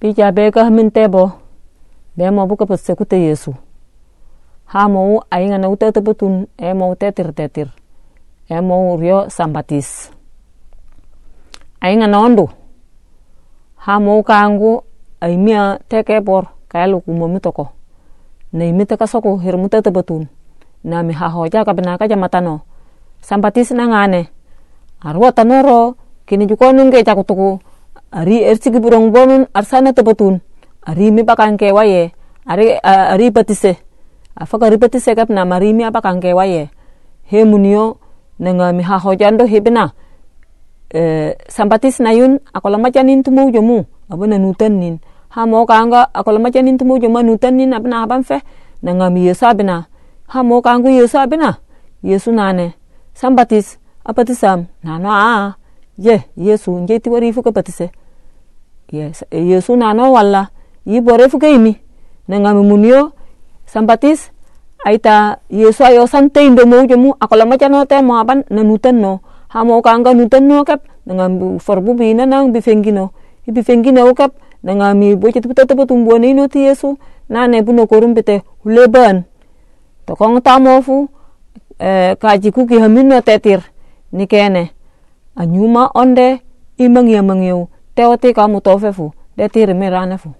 pija be ka min tebo be mo buka pese kute yesu. Ha mo ainga na uta tebetun e mo tetir tetir. E mo rio sambatis. Ainga na ondo ha mo kangu ai mia teke por kayalu kumo mitoko. Na imita ka soko hirmuta tebetun na mi ha hoja ka bena ka jamatano sampatis na ngane. Arwa tanoro kini juko nungke cakutuku ari ersigi burong bonun arsana tebetun ari mi pakan ke waye ari ari batise afaka ari batise kap na mari mi apakan ke waye he munio nanga mi ha hoja ndo hebena e, sampatis na yun akola macanin tumu jomu. Abana nutan nin. Ha mo kanga akola macanin tumu jomu nutan nin abna aban fe? Nanga mi yesa bena. Ha mo kangu yesu abina yesu nane. Sam batis apatisam nano a ye yesu nje ti wari fuka batise yes. Yesu nano walla yi bore fuka imi. Nanga mi munio sam batis aita yesu ayo sante indo mo jomu akola macha no te mo aban na nutan no. Ha mo kanga nutan no kap. Nanga forbu bi na nang bi fengino ibi fengino kap. Nanga mi boche tu tata tumbo ni no ti yesu. Nane buno korum bete huleban to kong tamofu eh, kaji kuki hamino tetir ni kene anyuma onde imang yamang te o te ka mutofe fu, te tiri me rane fu.